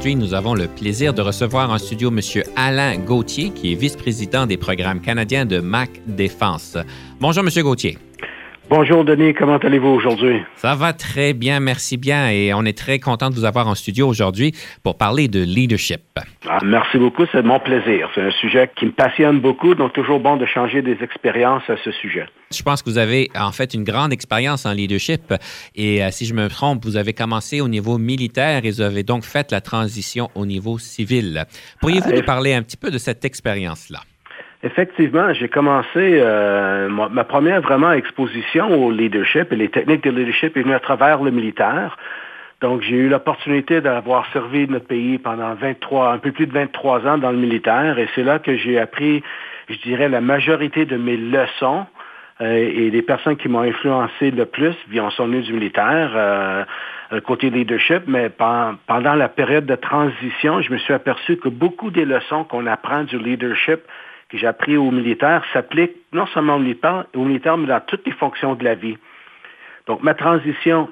Aujourd'hui, nous avons le plaisir de recevoir en studio M. Alain Gauthier, qui est vice-président des programmes canadiens de MAC Défense. Bonjour, M. Gauthier. Bonjour Denis, comment allez-vous aujourd'hui? Ça va très bien, merci bien et on est très content de vous avoir en studio aujourd'hui pour parler de leadership. Ah, merci beaucoup, c'est mon plaisir. C'est un sujet qui me passionne beaucoup, donc toujours bon de changer des expériences à ce sujet. Je pense que vous avez en fait une grande expérience en leadership et euh, si je me trompe, vous avez commencé au niveau militaire et vous avez donc fait la transition au niveau civil. Pourriez-vous nous parler un petit peu de cette expérience-là? Effectivement, j'ai commencé euh, ma, première vraiment exposition au leadership et les techniques de leadership est venue à travers le militaire. Donc, j'ai eu l'opportunité d'avoir servi notre pays pendant 23, un peu plus de 23 ans dans le militaire et c'est là que j'ai appris, je dirais, la majorité de mes leçons euh, et les personnes qui m'ont influencé le plus bien, sont venues du militaire, euh, côté leadership, mais pendant la période de transition, je me suis aperçu que beaucoup des leçons qu'on apprend du leadership que j'ai appris aux militaires s'applique non seulement aux militaires, mais dans toutes les fonctions de la vie. Donc, ma transition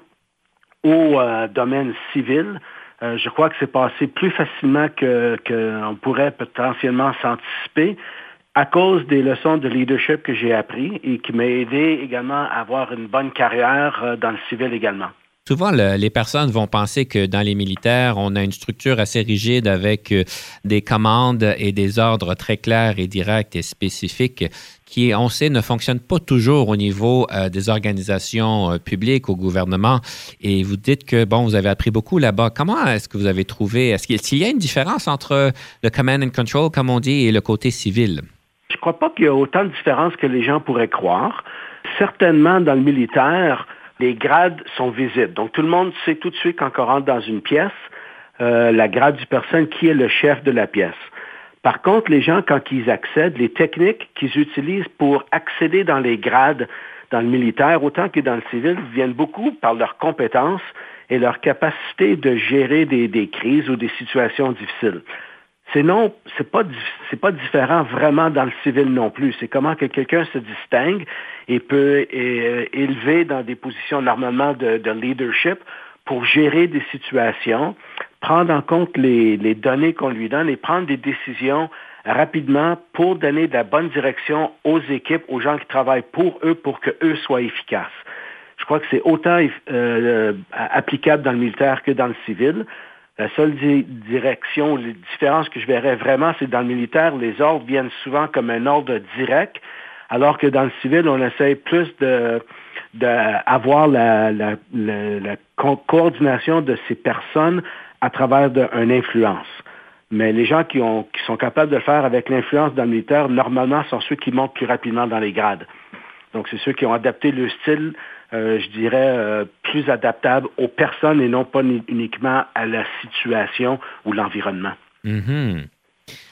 au euh, domaine civil, euh, je crois que c'est passé plus facilement qu'on pourrait potentiellement s'anticiper à cause des leçons de leadership que j'ai appris et qui m'a aidé également à avoir une bonne carrière euh, dans le civil également. Souvent, les personnes vont penser que dans les militaires, on a une structure assez rigide avec euh, des commandes et des ordres très clairs et directs et spécifiques qui, on sait, ne fonctionnent pas toujours au niveau euh, des organisations euh, publiques, au gouvernement. Et vous dites que, bon, vous avez appris beaucoup là-bas. Comment est-ce que vous avez trouvé, est-ce qu'il y a une différence entre le command and control, comme on dit, et le côté civil? Je ne crois pas qu'il y a autant de différence que les gens pourraient croire. Certainement, dans le militaire, les grades sont visibles. Donc, tout le monde sait tout de suite quand on rentre dans une pièce, euh, la grade du personne qui est le chef de la pièce. Par contre, les gens, quand ils accèdent, les techniques qu'ils utilisent pour accéder dans les grades dans le militaire, autant que dans le civil, viennent beaucoup par leurs compétences et leur capacité de gérer des, des crises ou des situations difficiles. C'est non, c'est pas c'est pas différent vraiment dans le civil non plus. C'est comment que quelqu'un se distingue et peut euh, élever dans des positions normalement de, leadership pour gérer des situations, prendre en compte les, les données qu'on lui donne et prendre des décisions rapidement pour donner de la bonne direction aux équipes, aux gens qui travaillent pour eux, pour qu'eux soient efficaces. Je crois que c'est autant euh, applicable dans le militaire que dans le civil. La seule direction, les différences que je verrais vraiment, c'est dans le militaire, les ordres viennent souvent comme un ordre direct, alors que dans le civil, on essaie plus de d'avoir la, la, la, coordination de ces personnes à travers une influence. Mais les gens qui, ont, qui sont capables de le faire avec l'influence dans le militaire, normalement, sont ceux qui montent plus rapidement dans les grades. Donc, c'est ceux qui ont adapté le style je dirais, euh, plus adaptable aux personnes et non pas uniquement à la situation ou l'environnement. Mm-hmm.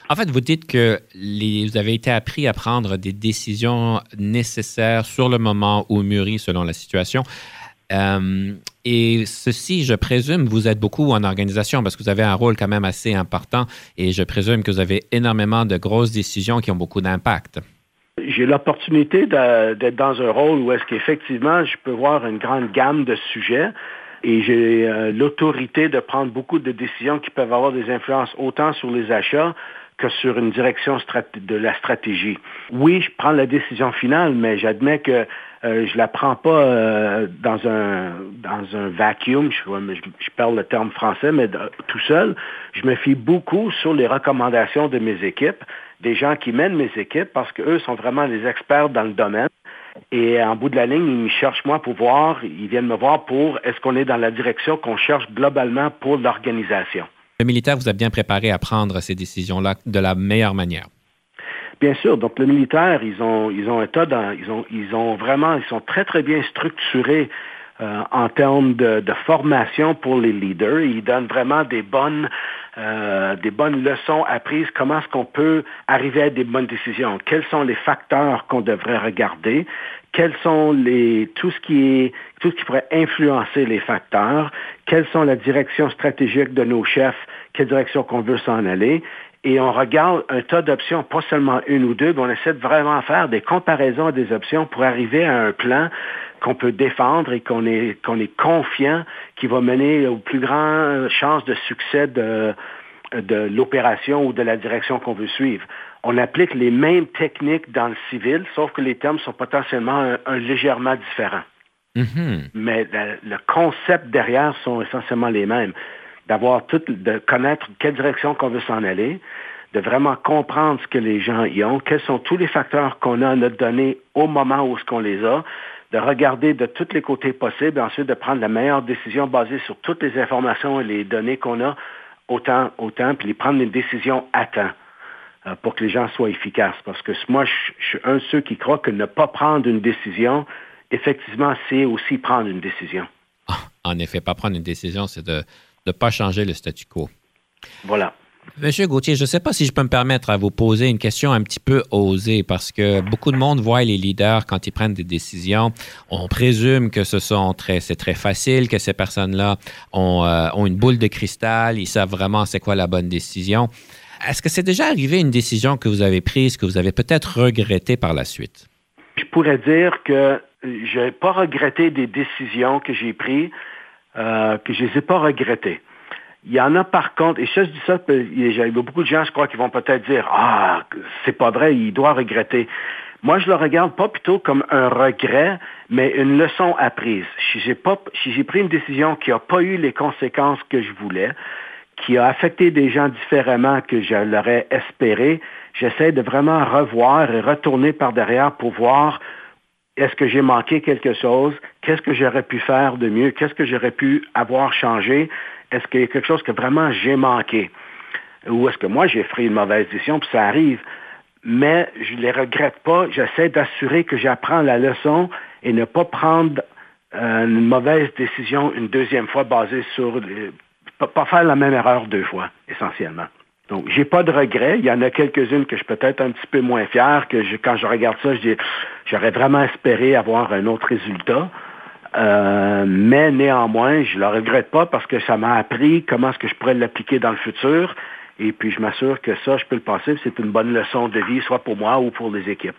En fait, vous dites que vous avez été appris à prendre des décisions nécessaires sur le moment ou mûries selon la situation. Euh, et ceci, je présume, vous êtes beaucoup en organisation parce que vous avez un rôle quand même assez important et je présume que vous avez énormément de grosses décisions qui ont beaucoup d'impact j'ai l'opportunité d'être dans un rôle où est-ce qu'effectivement, je peux voir une grande gamme de sujets et j'ai euh, l'autorité de prendre beaucoup de décisions qui peuvent avoir des influences autant sur les achats que sur une direction de la stratégie. Oui, je prends la décision finale, mais j'admets que euh, je la prends pas euh, dans un dans un vacuum. Je, je, parle le terme français, mais tout seul. Je me fie beaucoup sur les recommandations de mes équipes des gens qui mènent mes équipes parce qu'eux sont vraiment des experts dans le domaine. Et en bout de la ligne, ils me cherchent moi pour voir, ils viennent me voir pour est-ce qu'on est dans la direction qu'on cherche globalement pour l'organisation. Le militaire vous a bien préparé à prendre ces décisions-là de la meilleure manière. Bien sûr. Donc, le militaire, ils ont, ils ont un tas ils ont, ils ont vraiment, ils sont très, très bien structurés euh, en termes de, formation pour les leaders. Il donne vraiment des bonnes, euh, des bonnes leçons apprises. Comment est-ce qu'on peut arriver à des bonnes décisions? Quels sont les facteurs qu'on devrait regarder? Quels sont les, tout ce qui est, tout ce qui pourrait influencer les facteurs? Quelles sont la direction stratégique de nos chefs? Quelle direction qu'on veut s'en aller? et on regarde un tas d'options, pas seulement une ou deux, mais on essaie de vraiment faire des comparaisons des options pour arriver à un plan qu'on peut défendre et qu'on est, qu'on est confiant qui va mener aux plus grandes chances de succès de, de l'opération ou de la direction qu'on veut suivre. On applique les mêmes techniques dans le civil, sauf que les termes sont potentiellement un, légèrement différents. Mm-hmm. Mais le concept derrière sont essentiellement les mêmes d'avoir tout, de connaître quelle direction qu'on veut s'en aller, de vraiment comprendre ce que les gens y ont, quels sont tous les facteurs qu'on a à notre donnée au moment où ce qu'on les a, de regarder de tous les côtés possibles, et ensuite de prendre la meilleure décision basée sur toutes les informations et les données qu'on a autant, autant, puis prendre une décision à temps euh, pour que les gens soient efficaces. Parce que moi, je, je suis un de ceux qui croient que ne pas prendre une décision, effectivement, c'est aussi prendre une décision. Ah, en effet, pas prendre une décision, c'est de ne pas changer le statu quo. Voilà. Monsieur Gauthier, je ne sais pas si je peux me permettre à vous poser une question un petit peu osée parce que beaucoup de monde voit les leaders quand ils prennent des décisions. On présume que ce sont très, c'est très facile, que ces personnes-là ont, euh, une boule de cristal, ils savent vraiment c'est quoi la bonne décision. Est-ce que c'est déjà arrivé une décision que vous avez prise, que vous avez peut-être regrettée par la suite? Je pourrais dire que je n'ai pas regretté des décisions que j'ai prises euh, que je ne les ai pas regrettés. Il y en a par contre, et ça, je dis ça, il y a beaucoup de gens, je crois, qui vont peut-être dire Ah, c'est pas vrai, il doit regretter. Moi, je le regarde pas plutôt comme un regret, mais une leçon apprise. Si j'ai, pas, si j'ai pris une décision qui n'a pas eu les conséquences que je voulais, qui a affecté des gens différemment que je l'aurais espéré, j'essaie de vraiment revoir et retourner par derrière pour voir est-ce que j'ai manqué quelque chose? Qu'est-ce que j'aurais pu faire de mieux? Qu'est-ce que j'aurais pu avoir changé? Est-ce qu'il y a quelque chose que vraiment j'ai manqué? Ou est-ce que moi j'ai pris une mauvaise décision, puis ça arrive? Mais je ne les regrette pas. J'essaie d'assurer que j'apprends la leçon et ne pas prendre euh, une mauvaise décision une deuxième fois basée sur... pas faire la même erreur deux fois, essentiellement. Donc, j'ai pas de regrets. Il y en a quelques-unes que je suis peut-être un petit peu moins fier, que quand je regarde ça, je dis, j'aurais vraiment espéré avoir un autre résultat. Euh, mais néanmoins, je le regrette pas parce que ça m'a appris comment est-ce que je pourrais l'appliquer dans le futur. Et puis, je m'assure que ça, je peux le passer. C'est une bonne leçon de vie, soit pour moi ou pour les équipes.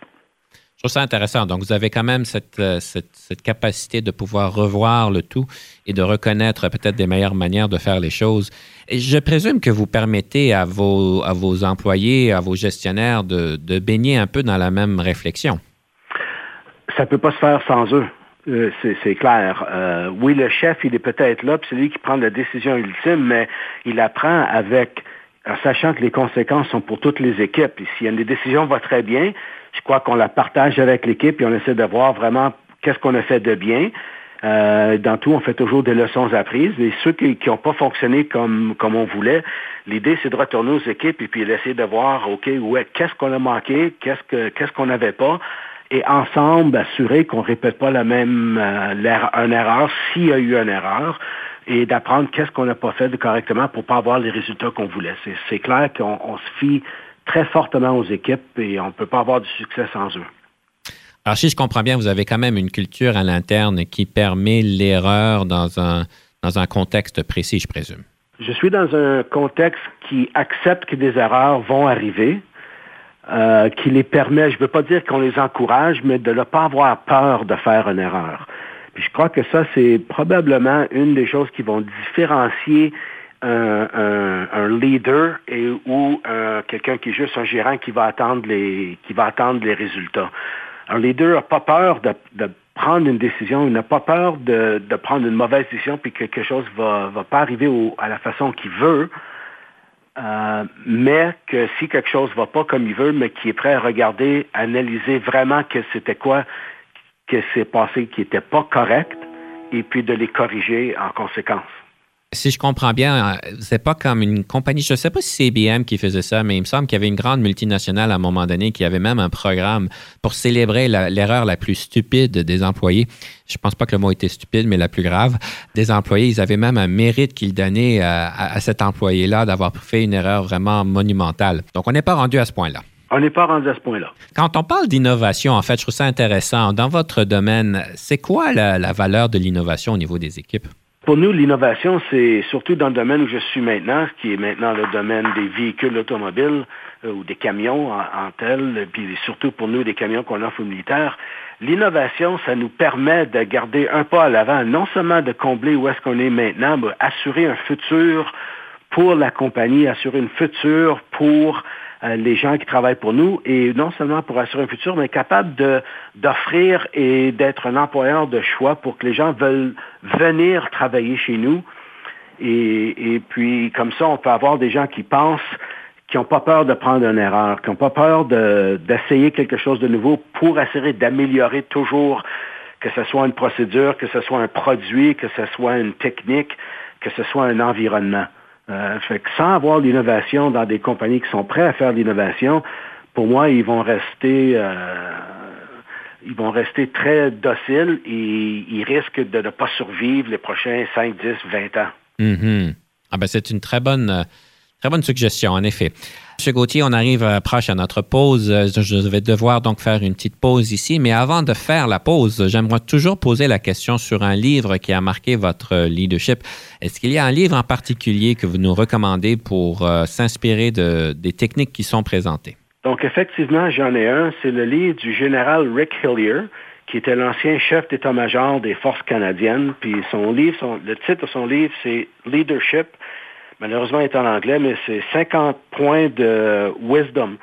Je trouve ça intéressant. Donc, vous avez quand même cette, euh, cette, cette, capacité de pouvoir revoir le tout et de reconnaître peut-être des meilleures manières de faire les choses. Je présume que vous permettez à vos, à vos employés, à vos gestionnaires de, de baigner un peu dans la même réflexion. Ça ne peut pas se faire sans eux. Euh, c'est clair. Euh, oui, le chef, il est peut-être là, puis c'est lui qui prend la décision ultime, mais il apprend avec, en sachant que les conséquences sont pour toutes les équipes. A une décision va très bien, je crois qu'on la partage avec l'équipe et on essaie de voir vraiment qu'est-ce qu'on a fait de bien. Euh, dans tout, on fait toujours des leçons apprises. Et ceux qui n'ont pas fonctionné comme, comme on voulait, l'idée, c'est de retourner aux équipes et puis d'essayer de voir, OK, ouais, qu'est-ce qu'on a manqué, qu'est-ce que qu'est-ce qu'on n'avait pas, et ensemble assurer qu'on ne répète pas la même euh, une erreur s'il y a eu une erreur et d'apprendre qu'est-ce qu'on n'a pas fait correctement pour pas avoir les résultats qu'on voulait. C'est clair qu'on se fie très fortement aux équipes et on ne peut pas avoir du succès sans eux. Alors, si je comprends bien, vous avez quand même une culture à l'interne qui permet l'erreur dans un, dans un contexte précis, je présume. Je suis dans un contexte qui accepte que des erreurs vont arriver, euh, qui les permet, je ne veux pas dire qu'on les encourage, mais de ne pas avoir peur de faire une erreur. Puis je crois que ça, c'est probablement une des choses qui vont différencier un, leader et, ou euh, quelqu'un qui est juste un gérant qui va attendre les, qui va attendre les résultats. Un leader n'a pas peur de, prendre une décision, il n'a pas peur de, prendre une mauvaise décision puis que quelque chose va, va pas arriver à la façon qu'il veut. Euh, mais que si quelque chose ne va pas comme il veut, mais qui est prêt à regarder, analyser vraiment que c'était quoi que s'est passé qui n'était pas correct, et puis de les corriger en conséquence. Si je comprends bien, euh, c'est pas comme une compagnie, je ne sais pas si c'est IBM qui faisait ça, mais il me semble qu'il y avait une grande multinationale à un moment donné qui avait même un programme pour célébrer l'erreur la, plus stupide des employés. Je pense pas que le mot était stupide, mais la plus grave des employés. Ils avaient même un mérite qu'ils donnaient à, à cet employé-là d'avoir fait une erreur vraiment monumentale. Donc, on n'est pas rendu à ce point-là. On n'est pas rendu à ce point-là. Quand on parle d'innovation, en fait, je trouve ça intéressant. Dans votre domaine, c'est quoi la, la valeur de l'innovation au niveau des équipes? Pour nous, l'innovation, c'est surtout dans le domaine où je suis maintenant, qui est maintenant le domaine des véhicules automobiles euh, ou des camions en, tel, puis surtout pour nous, des camions qu'on offre aux militaires. L'innovation, ça nous permet de garder un pas à l'avant, non seulement de combler où est-ce qu'on est maintenant, mais assurer un futur pour la compagnie, assurer une futur pour les gens qui travaillent pour nous, et non seulement pour assurer un futur, mais capable d'offrir et d'être un employeur de choix pour que les gens veulent venir travailler chez nous. Et, et puis, comme ça, on peut avoir des gens qui pensent, qui n'ont pas peur de prendre une erreur, qui n'ont pas peur d'essayer quelque chose de nouveau pour essayer d'améliorer toujours, que ce soit une procédure, que ce soit un produit, que ce soit une technique, que ce soit un environnement. Euh, fait que sans avoir l'innovation dans des compagnies qui sont prêtes à faire l'innovation, pour moi, ils vont rester euh, ils vont rester très dociles et ils risquent de ne pas survivre les prochains 5, 10, 20 ans. Mm-hmm. ah ben, c'est une très bonne, très bonne suggestion, en effet. Monsieur Gauthier, on arrive euh, proche à notre pause. Euh, je vais devoir donc faire une petite pause ici, mais avant de faire la pause, j'aimerais toujours poser la question sur un livre qui a marqué votre leadership. Est-ce qu'il y a un livre en particulier que vous nous recommandez pour euh, s'inspirer de, des techniques qui sont présentées? Donc, effectivement, j'en ai un. C'est le livre du général Rick Hillier, qui était l'ancien chef d'état-major des forces canadiennes. Puis son livre, le titre de son livre, c'est Leadership Malheureusement, il est en anglais, mais c'est 50 points de wisdom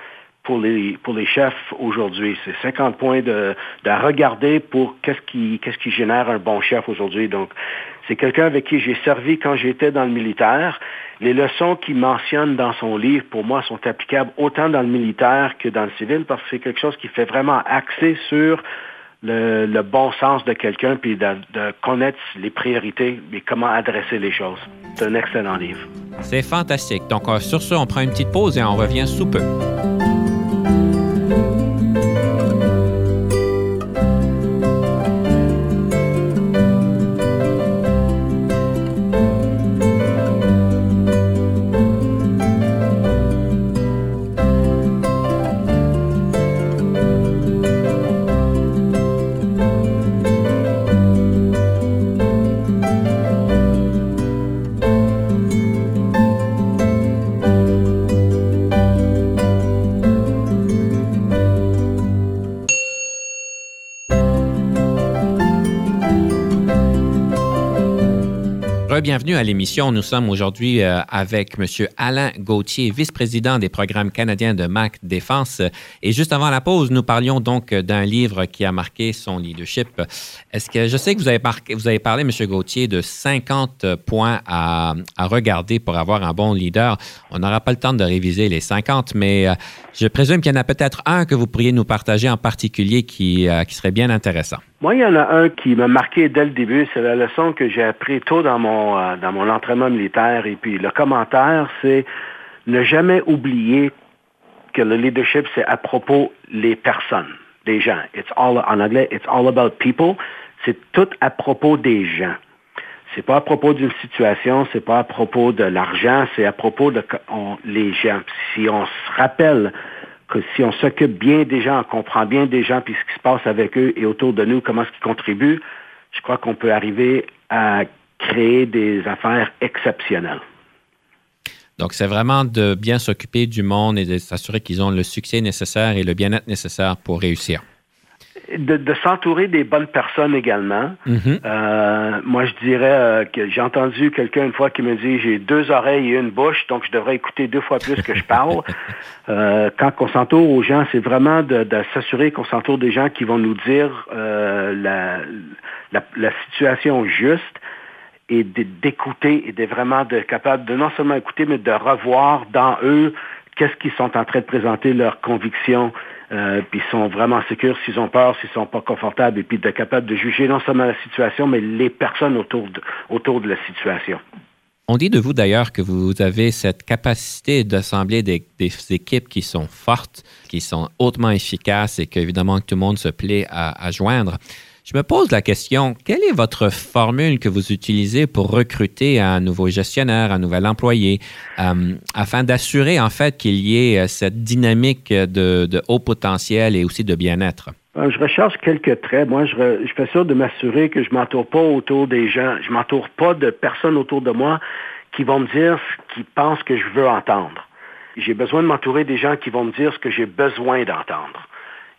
pour les, pour les chefs aujourd'hui. C'est 50 points de, de regarder pour qu'est-ce qui, qu'est-ce qui génère un bon chef aujourd'hui. Donc, c'est quelqu'un avec qui j'ai servi quand j'étais dans le militaire. Les leçons qu'il mentionne dans son livre, pour moi, sont applicables autant dans le militaire que dans le civil parce que c'est quelque chose qui fait vraiment axer sur le, bon sens de quelqu'un, puis de, connaître les priorités et comment adresser les choses. C'est un excellent livre. C'est fantastique. Donc, euh, sur ce, on prend une petite pause et on revient sous peu. Bienvenue à l'émission. Nous sommes aujourd'hui euh, avec M. Alain Gauthier, vice-président des programmes canadiens de MAC Défense. Et juste avant la pause, nous parlions donc d'un livre qui a marqué son leadership. Est-ce que je sais que vous avez, vous avez parlé, M. Gauthier, de 50 points à, regarder pour avoir un bon leader. On n'aura pas le temps de réviser les 50, mais euh, je présume qu'il y en a peut-être un que vous pourriez nous partager en particulier qui, euh, qui serait bien intéressant. Moi, il y en a un qui m'a marqué dès le début. C'est la leçon que j'ai appris tôt dans mon, euh, dans mon entraînement militaire. Et puis, le commentaire, c'est ne jamais oublier que le leadership, c'est à propos les personnes, des gens. It's all, en anglais, it's all about people. C'est tout à propos des gens. C'est pas à propos d'une situation, c'est pas à propos de l'argent, c'est à propos de les gens. Si on se rappelle que si on s'occupe bien des gens, on comprend bien des gens, puis ce qui se passe avec eux et autour de nous, comment est-ce qu'ils contribuent, je crois qu'on peut arriver à créer des affaires exceptionnelles. Donc, c'est vraiment de bien s'occuper du monde et de s'assurer qu'ils ont le succès nécessaire et le bien-être nécessaire pour réussir de, s'entourer des bonnes personnes également. Mm-hmm. Euh, moi, je dirais euh, que j'ai entendu quelqu'un une fois qui me dit j'ai deux oreilles et une bouche, donc je devrais écouter deux fois plus que je parle. Euh, quand on s'entoure aux gens, c'est vraiment de, s'assurer qu'on s'entoure des gens qui vont nous dire la, la, situation juste et d'écouter et de vraiment de capable de non seulement écouter, mais de revoir dans eux qu'est-ce qu'ils sont en train de présenter leurs convictions, euh, puis ils sont vraiment sécures s'ils ont peur, s'ils sont pas confortables, et puis d'être capable de juger non seulement la situation, mais les personnes autour de, autour de la situation. On dit de vous d'ailleurs que vous avez cette capacité d'assembler des, équipes qui sont fortes, qui sont hautement efficaces et qu'évidemment tout le monde se plaît à, joindre. Je me pose la question, quelle est votre formule que vous utilisez pour recruter un nouveau gestionnaire, un nouvel employé, euh, afin d'assurer en fait qu'il y ait euh, cette dynamique de, haut potentiel et aussi de bien-être? Euh, je recherche quelques traits. Moi, je, je fais ça de m'assurer que je m'entoure pas autour des gens. Je m'entoure pas de personnes autour de moi qui vont me dire ce qu'ils pensent que je veux entendre. J'ai besoin de m'entourer des gens qui vont me dire ce que j'ai besoin d'entendre.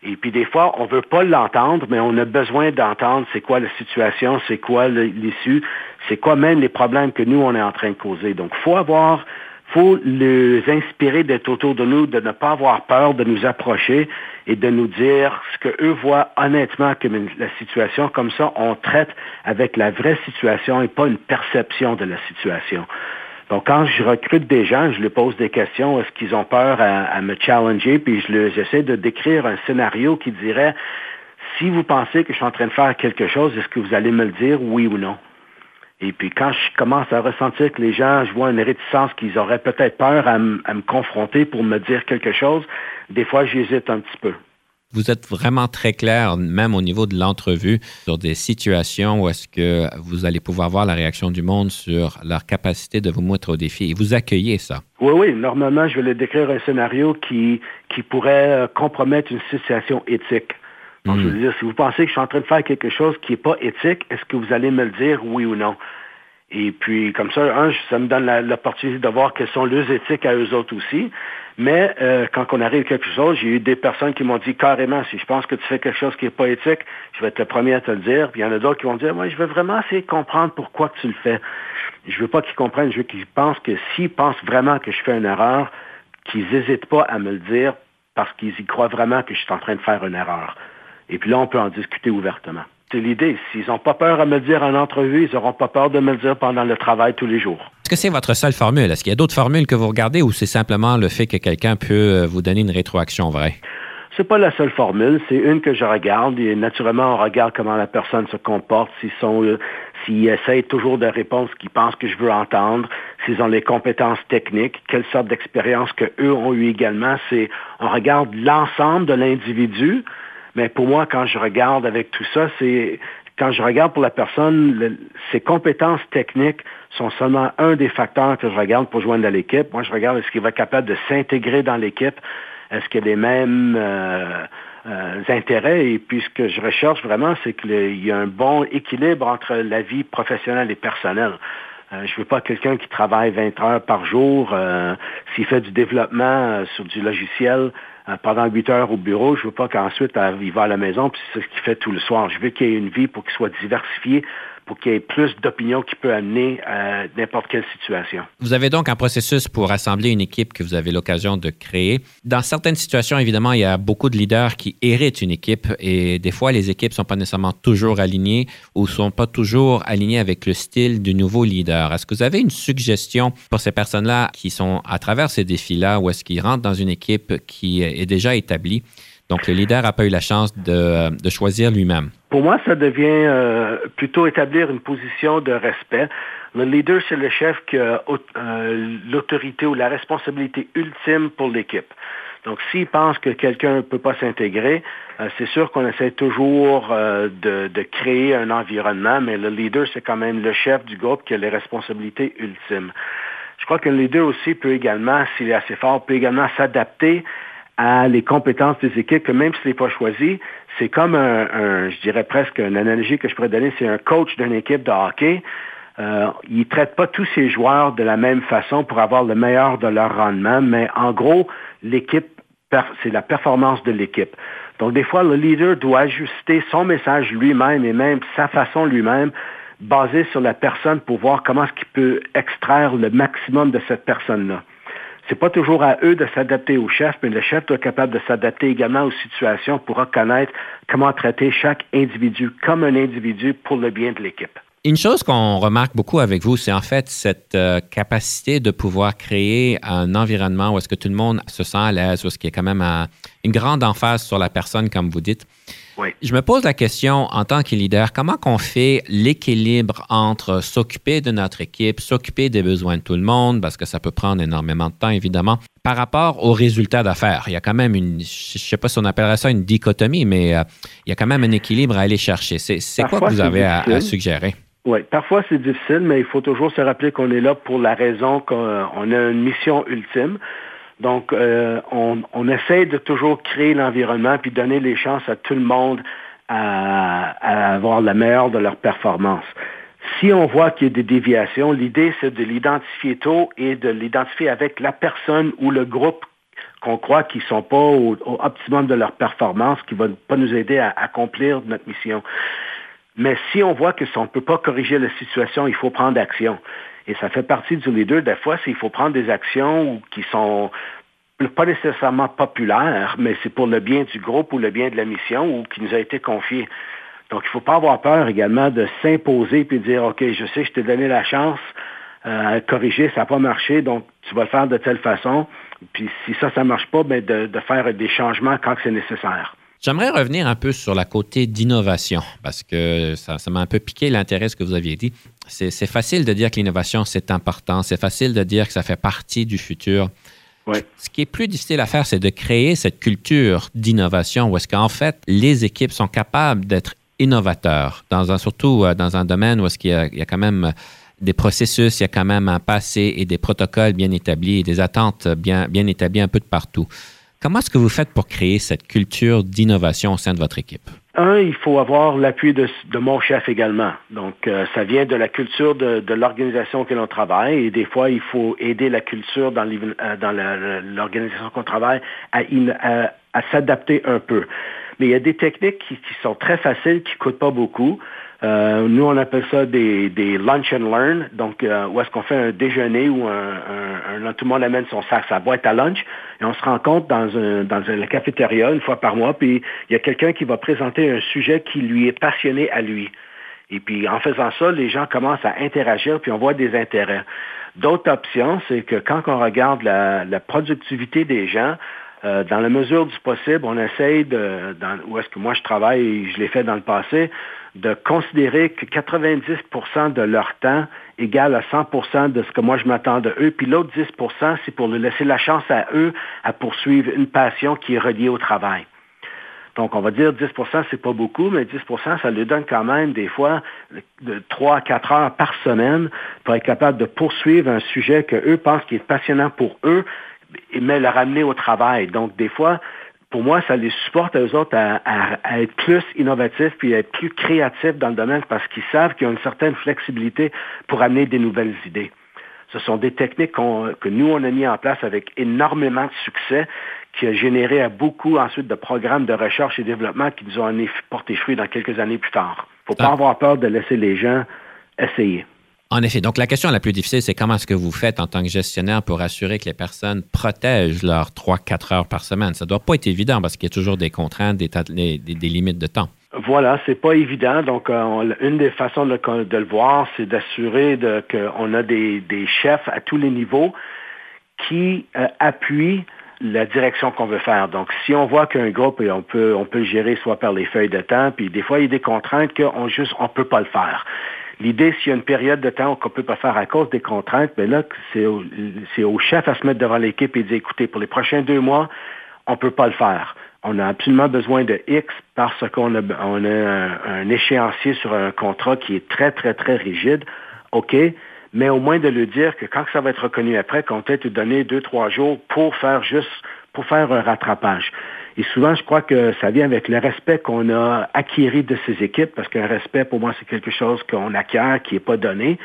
Et puis des fois, on ne veut pas l'entendre, mais on a besoin d'entendre c'est quoi la situation, c'est quoi l'issue, c'est quoi même les problèmes que nous, on est en train de causer. Donc, il faut avoir faut les inspirer d'être autour de nous, de ne pas avoir peur de nous approcher et de nous dire ce qu'eux voient honnêtement comme la situation. Comme ça, on traite avec la vraie situation et pas une perception de la situation. Donc, quand je recrute des gens, je leur pose des questions. Est-ce qu'ils ont peur à, me challenger? Puis je j'essaie de décrire un scénario qui dirait, si vous pensez que je suis en train de faire quelque chose, est-ce que vous allez me le dire, oui ou non? Et puis quand je commence à ressentir que les gens, je vois une réticence qu'ils auraient peut-être peur à, me confronter pour me dire quelque chose, des fois j'hésite un petit peu. Vous êtes vraiment très clair, même au niveau de l'entrevue, sur des situations où est-ce que vous allez pouvoir voir la réaction du monde sur leur capacité de vous mettre au défi et vous accueillez ça. Oui, oui. Normalement, je vais décrire un scénario qui, qui pourrait euh, compromettre une situation éthique. Donc, je veux hmm. dire, si vous pensez que je suis en train de faire quelque chose qui n'est pas éthique, est-ce que vous allez me le dire, oui ou non? Et puis, comme ça, un, ça me donne l'opportunité de voir quelles sont leurs éthiques à eux autres aussi. Mais euh, quand on arrive à quelque chose, j'ai eu des personnes qui m'ont dit carrément, si je pense que tu fais quelque chose qui n'est pas éthique, je vais être le premier à te le dire. Puis il y en a d'autres qui vont dire, moi, je veux vraiment essayer de comprendre pourquoi tu le fais. Je veux pas qu'ils comprennent, je veux qu'ils pensent que s'ils pensent vraiment que je fais une erreur, qu'ils n'hésitent pas à me le dire parce qu'ils y croient vraiment que je suis en train de faire une erreur. Et puis là, on peut en discuter ouvertement. C'est l'idée. S'ils n'ont pas peur à me le dire en entrevue, ils n'auront pas peur de me le dire pendant le travail tous les jours. Est-ce que c'est votre seule formule? Est-ce qu'il y a d'autres formules que vous regardez ou c'est simplement le fait que quelqu'un peut euh, vous donner une rétroaction vraie? C'est pas la seule formule, c'est une que je regarde et naturellement on regarde comment la personne se comporte, s'ils sont euh, s'ils essayent toujours de répondre ce qu'ils pensent que je veux entendre, s'ils ont les compétences techniques, quelle sorte d'expérience que eux ont eu également, c'est on regarde l'ensemble de l'individu, mais pour moi, quand je regarde avec tout ça, c'est quand je regarde pour la personne, ses compétences techniques sont seulement un des facteurs que je regarde pour joindre à l'équipe. Moi, je regarde est-ce qu'il va être capable de s'intégrer dans l'équipe, est-ce qu'il a les mêmes euh, euh, intérêts? Et puis, ce que je recherche vraiment, c'est qu'il y a un bon équilibre entre la vie professionnelle et personnelle. Euh, je ne veux pas quelqu'un qui travaille 20 heures par jour. S'il fait du développement sur du logiciel, euh, pendant 8 heures au bureau. Je veux pas qu'ensuite euh, il va à la maison, puis c'est ce qu'il fait tout le soir. Je veux qu'il y ait une vie pour qu'il soit diversifié, pour qu'il y ait plus d'opinions qui peut amener à n'importe quelle situation. Vous avez donc un processus pour assembler une équipe que vous avez l'occasion de créer. Dans certaines situations, évidemment, il y a beaucoup de leaders qui héritent une équipe et des fois, les équipes ne sont pas nécessairement toujours alignées ou ne sont pas toujours alignées avec le style du nouveau leader. Est-ce que vous avez une suggestion pour ces personnes-là qui sont à travers ces défis-là ou est-ce qu'ils rentrent dans une équipe qui est déjà établie? Donc, le leader n'a pas eu la chance de, de choisir lui-même. Pour moi, ça devient euh, plutôt établir une position de respect. Le leader, c'est le chef qui a euh, l'autorité ou la responsabilité ultime pour l'équipe. Donc, s'il pense que quelqu'un ne peut pas s'intégrer, euh, c'est sûr qu'on essaie toujours de, de, créer un environnement, mais le leader, c'est quand même le chef du groupe qui a les responsabilités ultimes. Je crois que le leader aussi peut également, s'il est assez fort, peut également s'adapter à les compétences des équipes, que même s'il n'est pas choisi, c'est comme un, je dirais presque une analogie que je pourrais donner, c'est un coach d'une équipe de hockey. Euh, il ne traite pas tous ses joueurs de la même façon pour avoir le meilleur de leur rendement, mais en gros, l'équipe, c'est la performance de l'équipe. Donc, des fois, le leader doit ajuster son message lui-même et même sa façon lui-même, basé sur la personne pour voir comment est-ce qu'il peut extraire le maximum de cette personne-là c'est pas toujours à eux de s'adapter au chef, mais le chef doit être capable de s'adapter également aux situations pour reconnaître comment traiter chaque individu comme un individu pour le bien de l'équipe. Une chose qu'on remarque beaucoup avec vous, c'est en fait cette euh, capacité de pouvoir créer un environnement où est-ce que tout le monde se sent à l'aise, où est-ce qu'il y a quand même une grande emphase sur la personne, comme vous dites. Je me pose la question en tant que leader, comment qu'on fait l'équilibre entre s'occuper de notre équipe, s'occuper des besoins de tout le monde, parce que ça peut prendre énormément de temps, évidemment, par rapport aux résultats d'affaires. Il y a quand même une, je ne sais pas si on appellerait ça une dichotomie, mais euh, il y a quand même un équilibre à aller chercher. C'est quoi que vous avez à, suggérer? Oui, parfois c'est difficile, mais il faut toujours se rappeler qu'on est là pour la raison qu'on a une mission ultime. Donc, euh, on, on, essaie de toujours créer l'environnement puis donner les chances à tout le monde à, avoir la meilleure de leur performance. Si on voit qu'il y a des déviations, l'idée, c'est de l'identifier tôt et de l'identifier avec la personne ou le groupe qu'on croit qu'ils ne sont pas au, optimum de leur performance, qui ne va pas nous aider à accomplir notre mission. Mais si on voit que on ne peut pas corriger la situation, il faut prendre action. Et ça fait partie du leader. Des fois, il faut prendre des actions qui sont pas nécessairement populaires, mais c'est pour le bien du groupe ou le bien de la mission ou qui nous a été confié. Donc, il ne faut pas avoir peur également de s'imposer puis de dire, OK, je sais, je t'ai donné la chance euh, à corriger, ça n'a pas marché, donc tu vas le faire de telle façon. Puis si ça, ça ne marche pas, ben de faire des changements quand c'est nécessaire. J'aimerais revenir un peu sur la côté d'innovation, parce que ça m'a un peu piqué l'intérêt ce que vous aviez dit. C'est facile de dire que l'innovation, c'est important. C'est facile de dire que ça fait partie du futur. Ce qui est plus difficile à faire, c'est de créer cette culture d'innovation où est-ce qu'en fait, les équipes sont capables d'être innovateurs, dans un, surtout euh, dans un domaine où est-ce qu'il y, a quand même des processus, il y a quand même un passé et des protocoles bien établis et des attentes bien, bien établies un peu de partout. Comment est-ce que vous faites pour créer cette culture d'innovation au sein de votre équipe? Un, il faut avoir l'appui de, mon chef également. Donc, euh, ça vient de la culture de, l'organisation que l'on travaille et des fois, il faut aider la culture dans euh, l'organisation qu'on travaille à, s'adapter un peu. Mais il y a des techniques qui, sont très faciles, qui ne coûtent pas beaucoup. Euh, nous, on appelle ça des, lunch and learn. Donc, où est-ce qu'on fait un déjeuner ou un, tout le monde amène son sac, sa boîte à lunch, et on se rencontre dans, un, dans une cafétéria une fois par mois, puis il y a quelqu'un qui va présenter un sujet qui lui est passionné à lui. Et puis, en faisant ça, les gens commencent à interagir, puis on voit des intérêts. D'autres options, c'est que quand on regarde la, la productivité des gens, euh, dans la mesure du possible, on essaye de, dans, où est-ce que moi je travaille et je l'ai fait dans le passé, de considérer que 90% de leur temps égale à 100% de ce que moi je m'attends de eux, puis l'autre 10% c'est pour leur laisser la chance à eux à poursuivre une passion qui est reliée au travail. Donc, on va dire 10% c'est pas beaucoup, mais 10% ça leur donne quand même des fois de 3 à 4 heures par semaine pour être capable de poursuivre un sujet que eux pensent qui est passionnant pour eux, mais le ramener au travail. Donc, des fois, pour moi, ça les supporte à eux autres à, être plus innovatifs puis à être plus créatifs dans le domaine parce qu'ils savent qu'il y a une certaine flexibilité pour amener des nouvelles idées. Ce sont des techniques que nous, on a mis en place avec énormément de succès, qui a généré à beaucoup ensuite de programmes de recherche et développement qui nous ont porté fruit dans quelques années plus tard. Il ne faut pas ah. avoir peur de laisser les gens essayer. En effet. Donc, la question la plus difficile, c'est comment est-ce que vous faites en tant que gestionnaire pour assurer que les personnes protègent leurs 3-4 heures par semaine? Ça ne doit pas être évident parce qu'il y a toujours des contraintes, des, limites de temps. Voilà, c'est pas évident. Donc, euh, une des façons de, le voir, c'est d'assurer qu'on a des, chefs à tous les niveaux qui euh, appuient la direction qu'on veut faire. Donc, si on voit qu'un groupe, on peut, on peut le gérer soit par les feuilles de temps, puis des fois, il y a des contraintes qu'on juste, on peut pas le faire. L'idée, s'il y a une période de temps qu'on ne peut pas faire à cause des contraintes, bien là, c'est au, au, chef à se mettre devant l'équipe et dire, écoutez, pour les prochains deux mois, on ne peut pas le faire. On a absolument besoin de X parce qu'on a, on a un, échéancier sur un contrat qui est très, très, très rigide. OK, mais au moins de lui dire que quand ça va être reconnu après, qu'on peut te donner deux, trois jours pour faire juste, pour faire un rattrapage. Et souvent, je crois que ça vient avec le respect qu'on a acquis de ces équipes, parce qu'un respect, pour moi, c'est quelque chose qu'on acquiert, qui n'est pas donné.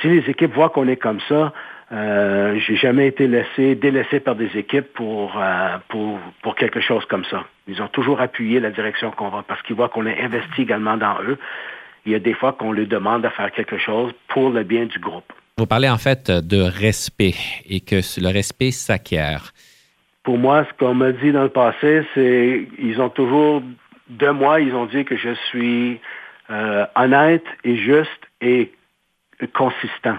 Si les équipes voient qu'on est comme ça, euh, j'ai jamais été laissé, délaissé par des équipes pour, euh, pour, pour quelque chose comme ça. Ils ont toujours appuyé la direction qu'on va, parce qu'ils voient qu'on a investi également dans eux. Il y a des fois qu'on leur demande de faire quelque chose pour le bien du groupe. Vous parlez en fait de respect et que le respect s'acquiert pour moi, ce qu'on m'a dit dans le passé, c'est ils ont toujours, de moi, ils ont dit que je suis euh, honnête et juste et consistant.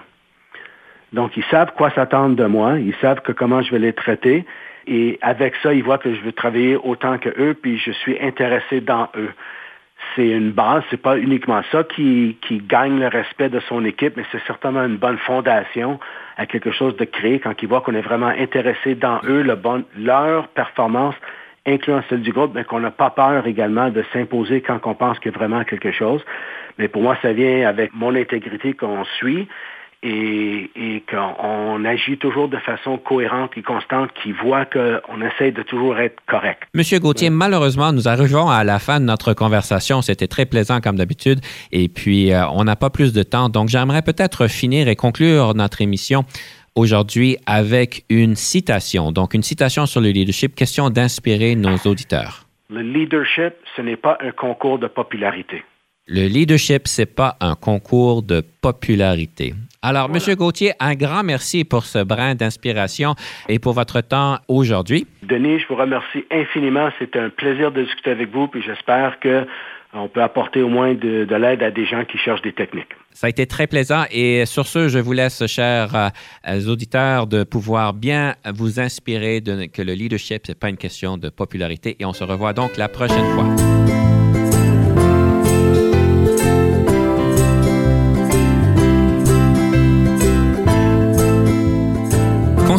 Donc, ils savent quoi s'attendre de moi, ils savent que comment je vais les traiter. Et avec ça, ils voient que je veux travailler autant que eux, puis je suis intéressé dans eux. C'est une base, c'est pas uniquement ça qui, qui gagne le respect de son équipe, mais c'est certainement une bonne fondation à quelque chose de créé quand ils voient qu'on est vraiment intéressé dans eux, leur performance, incluant celle du groupe, mais qu'on n'a pas peur également de s'imposer quand on pense qu'il y a vraiment quelque chose. Mais pour moi, ça vient avec mon intégrité qu'on suit et, et qu'on agit toujours de façon cohérente et constante, qui voit qu'on essaie de toujours être correct. Monsieur Gauthier, malheureusement, nous arrivons à la fin de notre conversation. C'était très plaisant comme d'habitude. Et puis, euh, on n'a pas plus de temps. Donc, j'aimerais peut-être finir et conclure notre émission aujourd'hui avec une citation. Donc, une citation sur le leadership, question d'inspirer nos auditeurs. Le leadership, ce n'est pas un concours de popularité. Le leadership, c'est pas un concours de popularité. Alors, voilà. Monsieur Gauthier, un grand merci pour ce brin d'inspiration et pour votre temps aujourd'hui. Denis, je vous remercie infiniment. C'est un plaisir de discuter avec vous, puis j'espère que on peut apporter au moins de, de l'aide à des gens qui cherchent des techniques. Ça a été très plaisant et sur ce, je vous laisse, chers euh, auditeurs, de pouvoir bien vous inspirer de, que le leadership, ce n'est pas une question de popularité et on se revoit donc la prochaine fois.